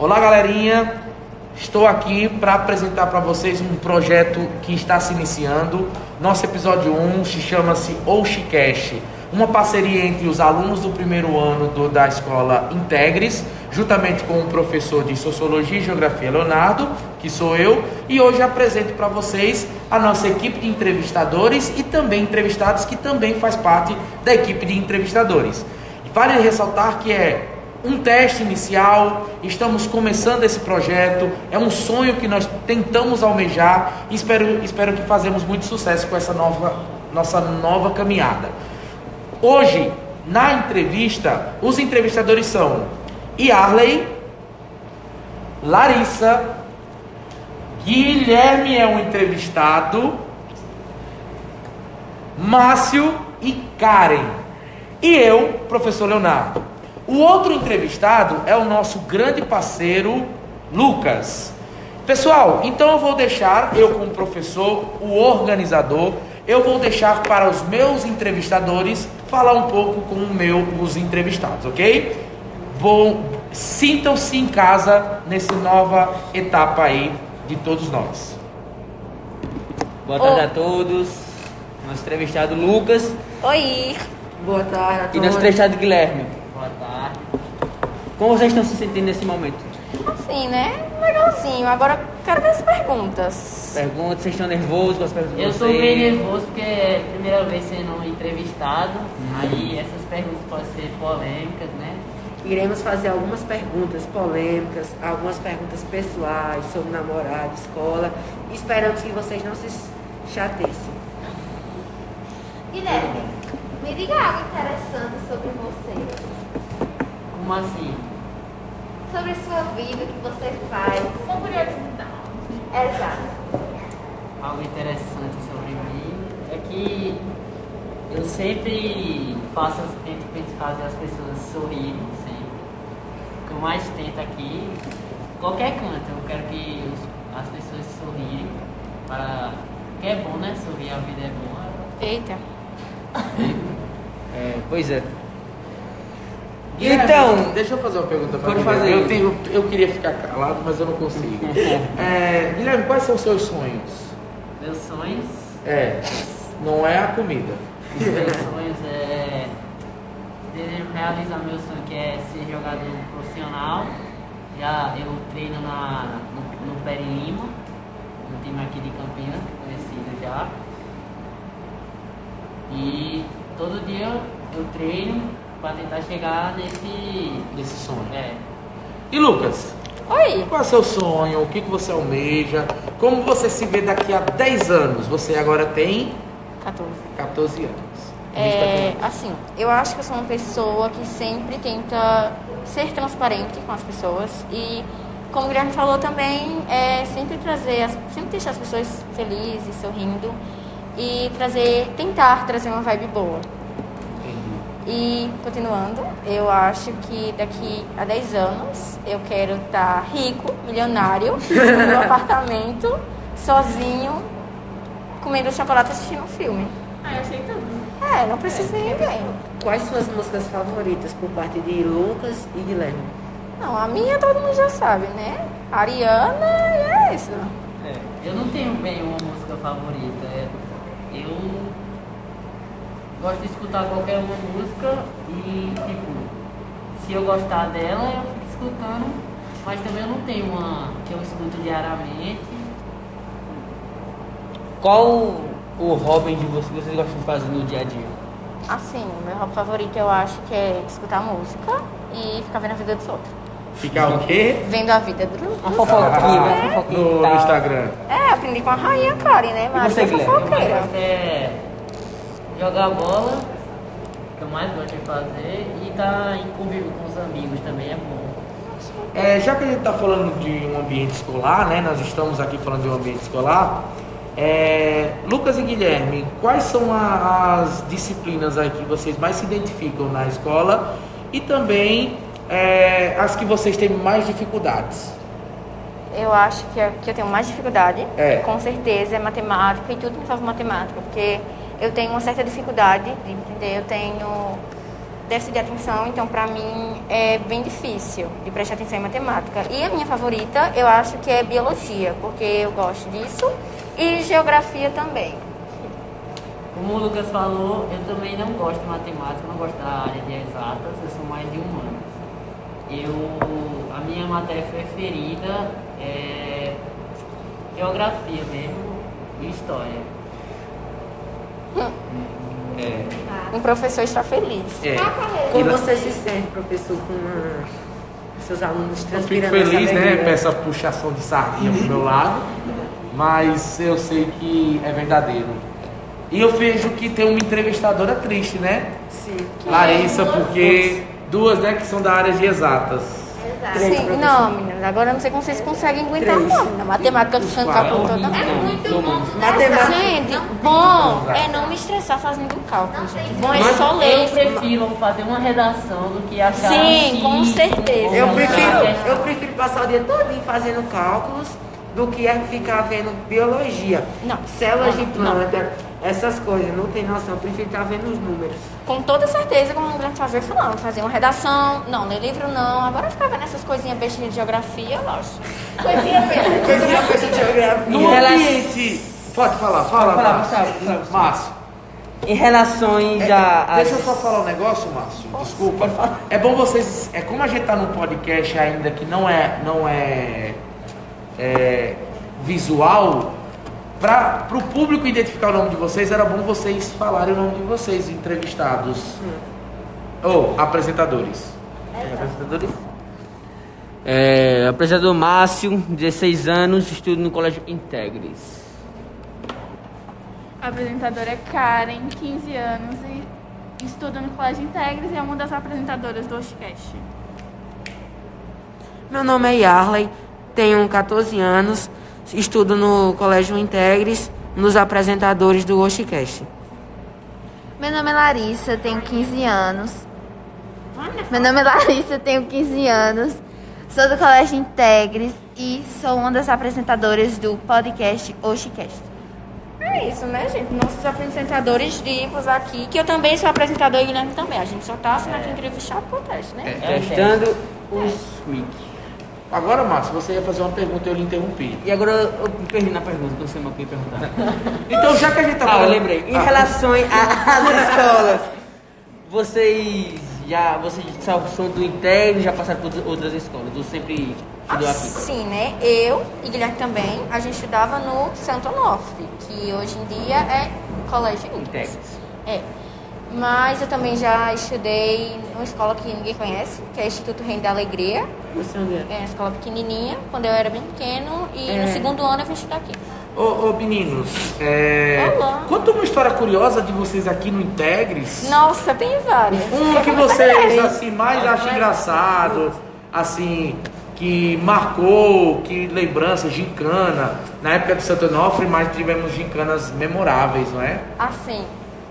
Olá, galerinha. Estou aqui para apresentar para vocês um projeto que está se iniciando. Nosso episódio 1 se chama-se Oshicast, uma parceria entre os alunos do primeiro ano do, da escola Integres, juntamente com o professor de Sociologia e Geografia Leonardo, que sou eu, e hoje apresento para vocês a nossa equipe de entrevistadores e também entrevistados que também faz parte da equipe de entrevistadores. Vale ressaltar que é um teste inicial, estamos começando esse projeto, é um sonho que nós tentamos almejar e espero, espero que fazemos muito sucesso com essa nova, nossa nova caminhada. Hoje, na entrevista, os entrevistadores são Yarley, Larissa, Guilherme é um entrevistado, Márcio e Karen. E eu, professor Leonardo. O outro entrevistado é o nosso grande parceiro Lucas. Pessoal, então eu vou deixar, eu como professor, o organizador, eu vou deixar para os meus entrevistadores falar um pouco com o meu, os entrevistados, ok? Bom, sintam-se em casa nessa nova etapa aí de todos nós. Boa tarde a todos. Nosso entrevistado Lucas Oi! Boa tarde a e todos. nosso entrevistado Guilherme. Como vocês estão se sentindo nesse momento? Assim, né? Legalzinho. Agora quero ver as perguntas. Perguntas, vocês estão nervosos com as perguntas Eu tô meio nervoso porque é a primeira vez sendo entrevistado, aí essas perguntas podem ser polêmicas, né? Iremos fazer algumas perguntas polêmicas, algumas perguntas pessoais sobre namorado, escola. Esperamos que vocês não se chateiem. Guilherme, me diga algo interessante sobre você. Como assim? Sobre sua vida, o que você faz. Com curiosidade. Exato. Algo interessante sobre mim é que eu sempre faço, tento fazer as pessoas sorrirem sempre. O que eu mais tento aqui, qualquer canto, eu quero que os- as pessoas sorrirem. Para... Que é bom, né? Sorrir, a vida é boa. Eita. É, pois é. Guilherme, Então, deixa eu fazer uma pergunta para pode Guilherme. fazer. Eu, tenho, eu queria ficar calado, mas eu não consigo. É, Guilherme, quais são os seus sonhos? Meus sonhos É, não é a comida. Meus sonhos é. Desejo realizar meu sonho que é ser jogador profissional. Já eu treino na, no, no Peri Lima, um time aqui de Campinas, conhecido já. E todo dia eu treino para tentar chegar nesse. Desse sonho. É, E Lucas, Oi! qual é o seu sonho? O que, que você almeja? Como você se vê daqui a 10 anos? Você agora tem 14. 14 anos. É, assim, eu acho que eu sou uma pessoa que sempre tenta ser transparente com as pessoas e, como o Guilherme falou também, é sempre trazer, as, sempre deixar as pessoas felizes, sorrindo e trazer, tentar trazer uma vibe boa. E, continuando, eu acho que daqui a 10 anos eu quero estar rico, milionário, no meu apartamento, sozinho, comendo chocolate assistindo um filme. Ah, eu achei tudo. É, não preciso de ninguém. Quais são as músicas favoritas por parte de Lucas e Guilherme? Não, a minha todo mundo já sabe, né? Ariana e é isso. é, eu não tenho bem uma música favorita. é, eu gosto de escutar qualquer uma música e, tipo, se eu gostar dela, eu fico escutando, mas também eu não tenho uma que eu escuto diariamente. qual o hobby de vocês que vocês gostam de fazer no dia a dia? Assim, meu hobby favorito eu acho que é escutar música e ficar vendo a vida dos outros. Ficar o quê? Vendo a vida dos Uma outros. fofoquinha, uma fofoquinha. No, no. Instagram. É, aprendi com a rainha Karen, né? Maria você, mais fofoqueira. é jogar bola, que eu mais gosto de fazer, e estar em convívio com os amigos também é bom. É, já que a gente está falando de um ambiente escolar, né? Nós estamos aqui falando de um ambiente escolar. é, Lucas e Guilherme, quais são a- as disciplinas aí que vocês mais se identificam na escola e também é, as que vocês têm mais dificuldades? Eu acho que, é- que eu tenho mais dificuldade, É. com certeza, é matemática e tudo que envolve matemática, porque eu tenho uma certa dificuldade de entender, eu tenho déficit de atenção, então para mim é bem difícil de prestar atenção em matemática. E a minha favorita, eu acho que é biologia, porque eu gosto disso, e geografia também. Como o Lucas falou, eu também não gosto de matemática, não gosto da área de exatas, eu sou mais de humanos. Eu, a minha matéria preferida é geografia mesmo e história. É. Um professor está feliz. É. Como E você se sente, professor, com ah, seus alunos Eu fico transpirando feliz, né, com essa puxação de sardinha pro meu lado, mas eu sei que é verdadeiro. E eu vejo que tem uma entrevistadora triste, né? Sim. Larissa, porque duas, né, que são da área de exatas. Exato. Três, Sim, não, meninas, agora eu não sei como vocês conseguem aguentar, Três. não. Na matemática, ficando cálculo toda É muito bom Matemática. Gente, bom é não me estressar fazendo cálculo, gente. Bom é só ler. eu prefiro fazer uma redação do que achar Sim, X, com certeza. Eu prefiro, eu prefiro passar o dia todo fazendo cálculos do que é ficar vendo biologia. Não. Células de Não, planta, essas coisas, não tem noção. Eu prefiro estar vendo os números. Com toda certeza, como o grande fazer falando, fazer uma redação, não, ler livro não. Agora ficar vendo essas coisinhas bestinhas de geografia, lógico. Coisinha feia, coisinha de geografia. No ambiente. Pode falar, fala, falar, Márcio. Em relações a. a- Deixa eu só falar um negócio, Márcio. Desculpa. É bom vocês. É como a gente tá num podcast ainda que não é, não é, é visual. Para o público identificar o nome de vocês, era bom vocês falarem o nome de vocês, entrevistados. Ou apresentadores. Apresentadores? É, apresentador Márcio, 16 anos, estudo no Colégio Integris. A apresentadora é Karen, 15 anos e estuda no Colégio Integris e é uma das apresentadoras do Oshcast. Meu nome é Yarley, tenho 14 anos, estudo no Colégio Integres, nos apresentadores do Oshicast. Meu nome é Larissa, tenho 15 anos. Meu nome é Larissa, tenho 15 anos. Sou do Colégio Integres e sou uma das apresentadoras do podcast Oshicast. É isso, né, gente? Nossos apresentadores vivos aqui, que eu também sou apresentador e Guilherme também. A gente só tá assinando aqui entrevistar o podcast, né? Testando os mic. Agora, Márcio, você ia fazer uma pergunta e eu lhe interrompi. E agora eu me perdi na pergunta, não sei mais o que ia perguntar. Então, já que a gente tá Ah, eu falando- lembrei. Em Ah, relação às escolas, vocês já vocês são do Integris, já passaram por outras escolas? Ou sempre estudou aqui? Sim, né? Eu e Guilherme também, a gente estudava no Santo Onofre, que hoje em dia é Colégio. Integris. É. Mas eu também já estudei numa escola que ninguém conhece, que é Instituto Reino da Alegria. Você onde é? É uma escola pequenininha, quando eu era bem pequeno. E É. no segundo ano eu vim estudar aqui. Ô, ô, meninos, é... Olá. conta uma história curiosa de vocês aqui no Integres. Nossa, tem várias. Um que vocês assim mais acham engraçado, assim, que marcou, que lembrança, gincana. Na época do Santo Onofre, mas tivemos gincanas memoráveis, não é? Assim,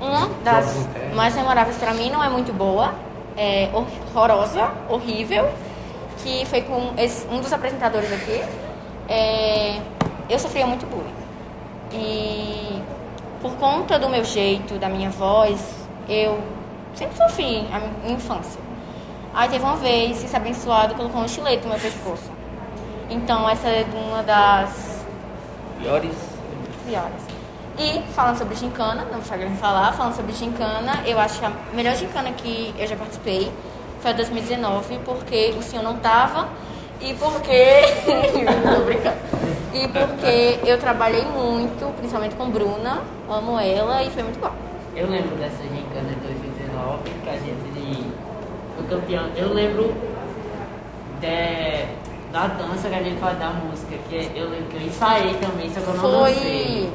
uma das mais memoráveis pra mim não é muito boa, é horrorosa, horrível, que foi com esse- um dos apresentadores aqui. É, eu sofria muito bullying. E por conta do meu jeito, da minha voz, eu sempre sofri a minha infância. Aí teve uma vez, esse abençoado colocou um estilete no meu pescoço. Então essa é uma das Piores. piores. E falando sobre gincana, não vou Guilherme falar, falando sobre gincana, eu acho que a melhor gincana que eu já participei foi a 2019, porque o senhor não tava e porque. Tô brincando. E porque eu trabalhei muito, principalmente com Bruna, amo ela e foi muito bom. Eu lembro dessa gincana de 2019 que a gente foi campeão. Eu lembro de, da dança que a gente faz da música, que eu lembro que eu ensaiei também, só que eu não Foi. dancei.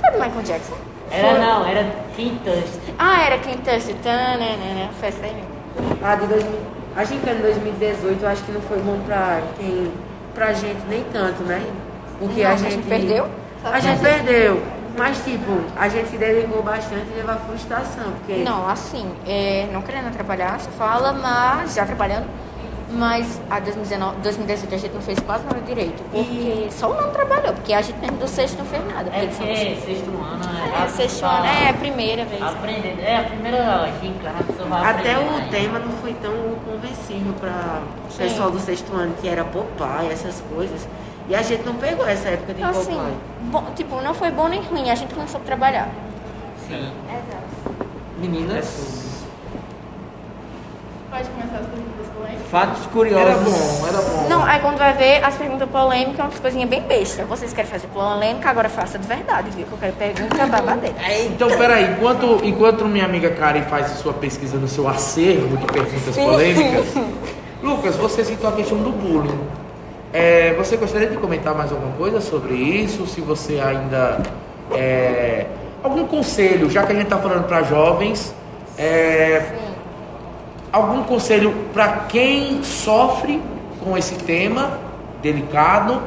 Foi do Michael Jackson? Era Foi. não, era Quintas. Ah, era quem Touch Tanana, festa aí mesmo. A de 2000, a gincana de 2018 eu acho que não foi bom pra quem, pra gente nem tanto, né? Porque Não, a a gente gente perdeu? A gente perdeu. Mas tipo, a gente se dedicou bastante e teve a frustração, porque Não, assim, é, não querendo atrapalhar, você fala, mas já trabalhando. Mas a 2019, 2017 a gente não fez quase nada direito. Porque só o não trabalhou, porque a gente mesmo do sexto não fez nada. É eles são- sexto ano É, a- sexto ano, é a primeira vez. Aprendendo. É a primeira gincana que você vai Até aprender o tema não foi tão convencível para o pessoal do sexto ano, que era Popeye, essas coisas. E a gente não pegou essa época de Então, Popeye. assim, bom, tipo, não foi bom nem ruim, a gente não soube trabalhar. Sim. Meninas, Pode começar as perguntas polêmicas? fatos curiosos. Era bom, era bom. Não, aí quando vai ver as perguntas polêmicas, umas coisinhas bem besta. Vocês querem fazer polêmica, agora faça de verdade, viu? Que eu quero pergunta babadeira. Então, peraí, enquanto, enquanto minha amiga Karen faz a sua pesquisa no seu acervo de perguntas polêmicas, Lucas, você citou a questão do bullying. É, você gostaria de comentar mais alguma coisa sobre isso? Se você ainda. é, algum conselho, já que a gente está falando para jovens, é, algum conselho para quem sofre com esse tema delicado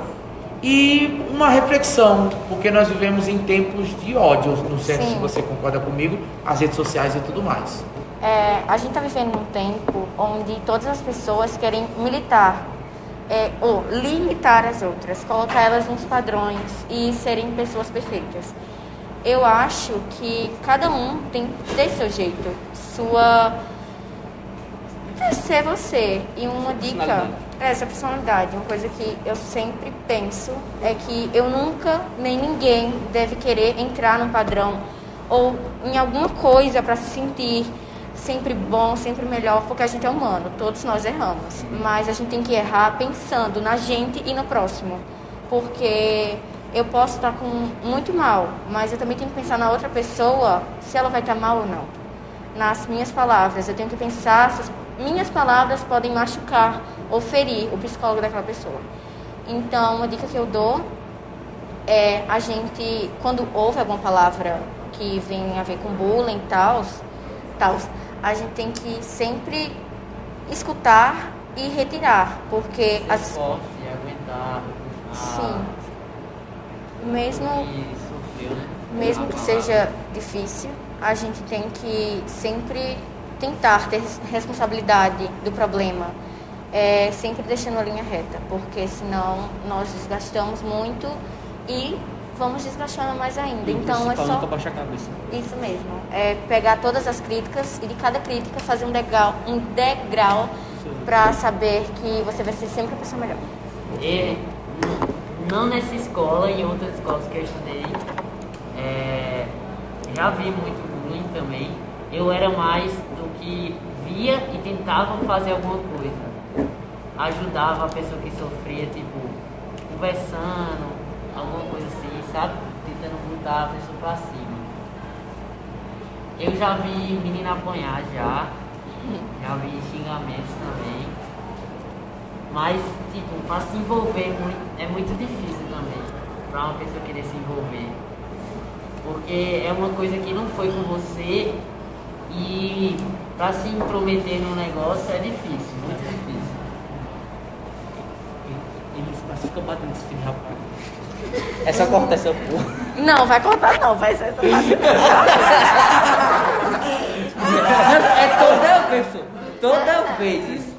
e uma reflexão, porque nós vivemos em tempos de ódio, não sei Sim. se você concorda comigo, as redes sociais e tudo mais. É, a gente está vivendo num tempo onde todas as pessoas querem militar, é, ou limitar as outras, colocar elas nos padrões e serem pessoas perfeitas. Eu acho que cada um tem que ter seu jeito, sua. Ser você. E uma dica, é essa personalidade, uma coisa que eu sempre penso é que eu nunca, nem ninguém, deve querer entrar num padrão ou em alguma coisa para se sentir sempre bom, sempre melhor, porque a gente é humano, todos nós erramos. Mas a gente tem que errar pensando na gente e no próximo. Porque eu posso estar com muito mal, mas eu também tenho que pensar na outra pessoa, se ela vai estar mal ou não. Nas minhas palavras, eu tenho que pensar se as minhas palavras podem machucar ou ferir o psicólogo daquela pessoa. Então, uma dica que eu dou é a gente, quando ouve alguma palavra que vem a ver com bullying e tal, a gente tem que sempre escutar e retirar, porque Ser as, forte, aguentar. a- sim, mesmo né? mesmo que seja difícil, a gente tem que sempre tentar ter res- responsabilidade do problema, é, sempre deixando a linha reta, porque senão nós desgastamos muito e vamos desgastando mais ainda. E Então é principal, só nunca a cabeça. isso mesmo, é pegar todas as críticas e de cada crítica fazer um degrau, um degrau para saber que você vai ser sempre a pessoa melhor. E, n- não nessa escola, em outras escolas que eu estudei, é, já vi muito bullying também. Eu era mais do que via e tentava fazer alguma coisa. Ajudava a pessoa que sofria, tipo, conversando, alguma coisa assim, sabe? Tentando botar a pessoa pra cima. Eu já vi menina apanhar já, já vi xingamentos também. Mas, tipo, pra se envolver é muito difícil também. Pra uma pessoa querer se envolver. Porque é uma coisa que não foi com você e pra se intrometer no negócio é difícil, muito difícil. Ele fica batendo esse filho rapaz. É só cortar essa porra. Não, vai cortar não, vai ser essa. É toda vez, toda vez isso.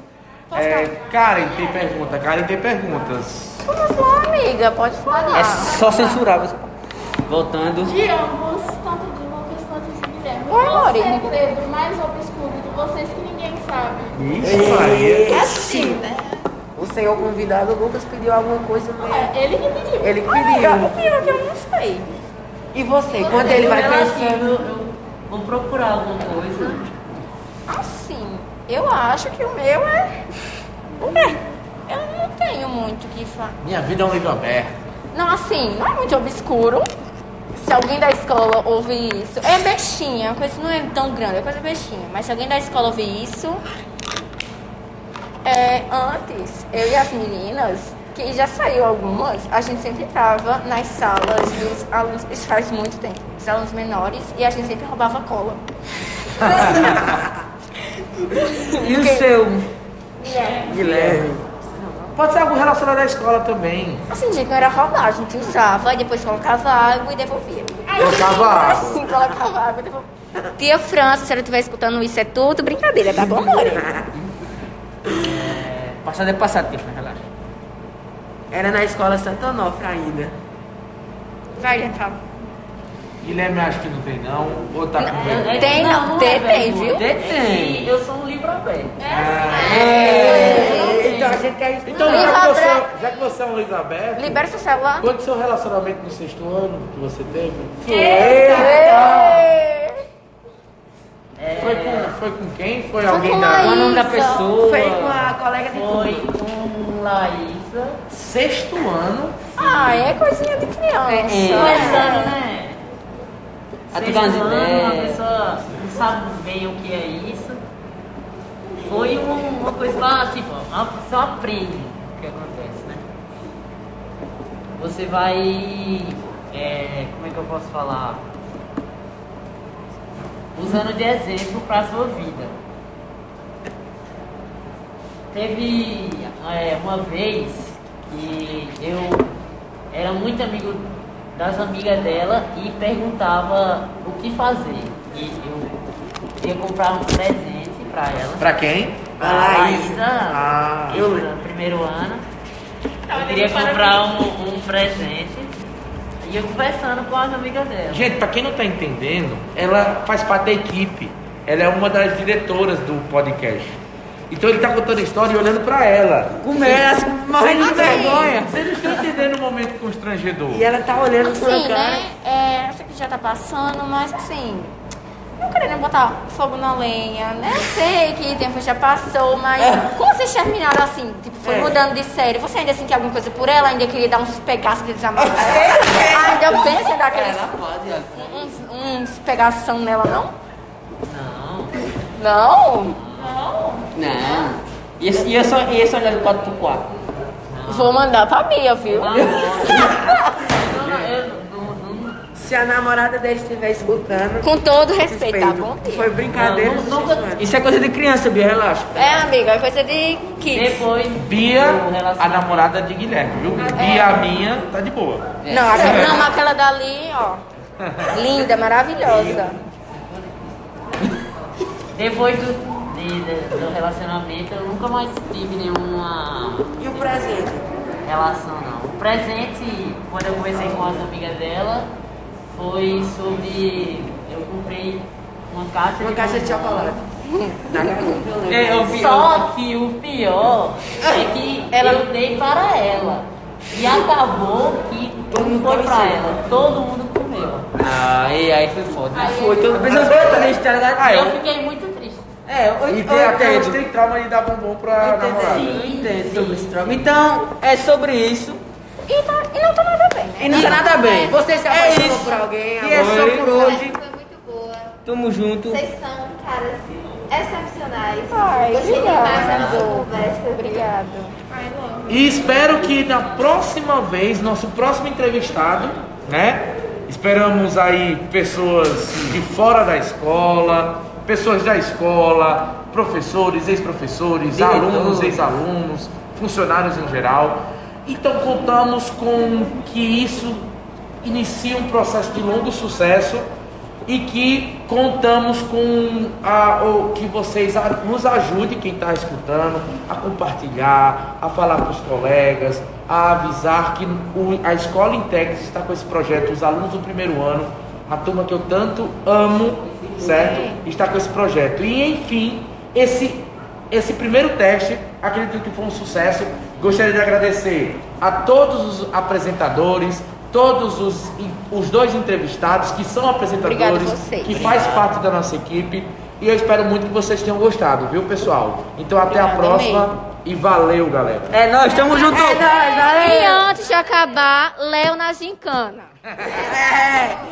É, Karen tem pergunta, Karen tem perguntas. Vamos lá, amiga, pode falar. É só censurar. você- Voltando. De ambos, tanto de Lucas quanto de Guilherme. Qual o segredo mais obscuro de vocês que ninguém sabe? Isso, Maria. assim, né? O senhor convidado, Lucas, pediu alguma coisa mesmo. É, ele que pediu. Ele que O pediu. pior é que eu não sei. E você, quando ele vai Relativo, pensando... eu, eu vou procurar alguma coisa. Assim, eu acho que o meu é. Ué, eu não tenho muito o que falar. Minha vida é um livro aberto. Não, assim, não é muito obscuro. Se alguém da escola ouvir isso, é bestinha, a coisa não é tão grande, é coisa bestinha. Mas se alguém da escola ouvir isso, é, antes, eu e as meninas, que já saiu algumas, a gente sempre entrava nas salas dos alunos, isso faz muito tempo, dos alunos menores, e a gente sempre roubava cola. E o seu? Guilherme. Pode ser algo relacionado à escola também. Assim, gente, não era roubar, a gente usava, e depois colocava água e devolvia. Colocava água. colocava água e devolvia. Tia França, se ela estiver escutando isso, é tudo brincadeira, tá bom, amor? Passado é passado, Tiffany, relaxa. Era na escola Santo Onofre ainda. Vai, então. Guilherme acho que não tem não. Ou tá com vergonha? Tem, não, tem, tem, viu? Tem, tem. Eu sou um livro aberto. É, então a gente quer isso. Então, já que, você, aberto. já que você é um livro aberto, Libera seu celular. quanto seu relacionamento no sexto ano que você teve? Foi com, foi com quem? Foi, alguém com da. Qual o nome da pessoa? Foi com a colega de Foi com Laísa. Sexto ano. Ah, é coisinha de criança. Começando, né? A tu Sexto ano, a pessoa não sabe bem o que é isso. Foi um- uma coisa pra, tipo, pessoa aprende o que acontece, né? Você vai. é, como é que eu posso falar? Usando de exemplo pra sua vida. Teve é, uma vez que eu era muito amigo das amigas dela e perguntava o que fazer. E eu ia comprar um presente pra ela. Pra quem? A A Laísa. Laísa, Ah. eu no primeiro ano. Eu queria comprar um, um presente. E eu conversando com as amigas dela. Gente, pra quem não tá entendendo, ela faz parte da equipe. Ela é uma das diretoras do podcast. Então ele tá contando a história e olhando pra ela. Com medo, morrendo de vergonha. Vocês não estão entendendo o momento constrangedor. E ela tá olhando pra Assim, cara. né? É, eu sei que já tá passando, mas assim. Não querendo botar fogo na lenha, né? Eu sei que o tempo já passou, mas como vocês terminaram assim, tipo, foi É. mudando de série, você ainda sentia alguma coisa por ela? Ainda queria dar uns pegaços de desamor? ainda pensa em dar aqueles, Ela pode, ela uns, uns pegação nela, não? Não. Não? Não. E esse, e esse, e esse olhando para o quarto? Vou mandar pra Bia, viu? Não, não. Eu não- eu não- não- Se a namorada dele estiver escutando, Com todo respeito, tá bom? respeito. Foi brincadeira. Não, dos nunca- seis anos. Isso é coisa de criança, Bia, relaxa. É, amiga, é coisa de kids. Depois Bia, a namorada de Guilherme, viu? Bia, a minha, tá de boa. Não, aquela, não, mas aquela dali, ó. Linda, maravilhosa. Depois do, de- de- do relacionamento, eu nunca mais tive nenhuma E o presente? relação, não. O presente, quando eu conversei com as amigas dela, foi sobre. Eu comprei uma caixa Uma caixa de chocolate. Eu. É, eu vi. Só que o pior é que Ela- eu dei para ela. E acabou que Todo mundo foi pra conheceu. ela. Todo mundo comeu. Aí, aí foi foda. Aí foi todo mundo. Mas eu triste, tá ligado? Ah, E eu- eu fiquei muito triste. É, eu, eu, E eu tem até entendo. eles têm trauma de dar bombom pra namorada. Eu entendo sobre esse trauma. Então, é sobre isso. E, tá- e não tá nada bem, né? E não tá nada bem. Você se é apaixonou isso. por alguém? E é só por hoje. Foi muito boa. Tamo junto. Vocês são caras excepcionais. Ai, obrigada. nossa conversa. Obrigado. E espero que na próxima vez, nosso próximo entrevistado, né? Esperamos aí pessoas de fora da escola, pessoas da escola, professores, ex-professores, alunos, ex-alunos, funcionários em geral. Então contamos com que isso inicie um processo de longo sucesso e que contamos com a, que vocês a- nos ajudem, quem está escutando, a compartilhar, a falar para os colegas, a avisar que o- a Escola Intex está com esse projeto, os alunos do primeiro ano, a turma que eu tanto amo, certo? Está com esse projeto. E enfim, esse, esse primeiro teste, acredito que foi um sucesso. Gostaria de agradecer a todos os apresentadores, todos os, os dois entrevistados que são apresentadores, a que faz parte da nossa equipe. E eu espero muito que vocês tenham gostado, viu, pessoal? Então até a Obrigada próxima mesmo. e valeu, galera. É nós, tamo junto. E antes de acabar, Léo na gincana.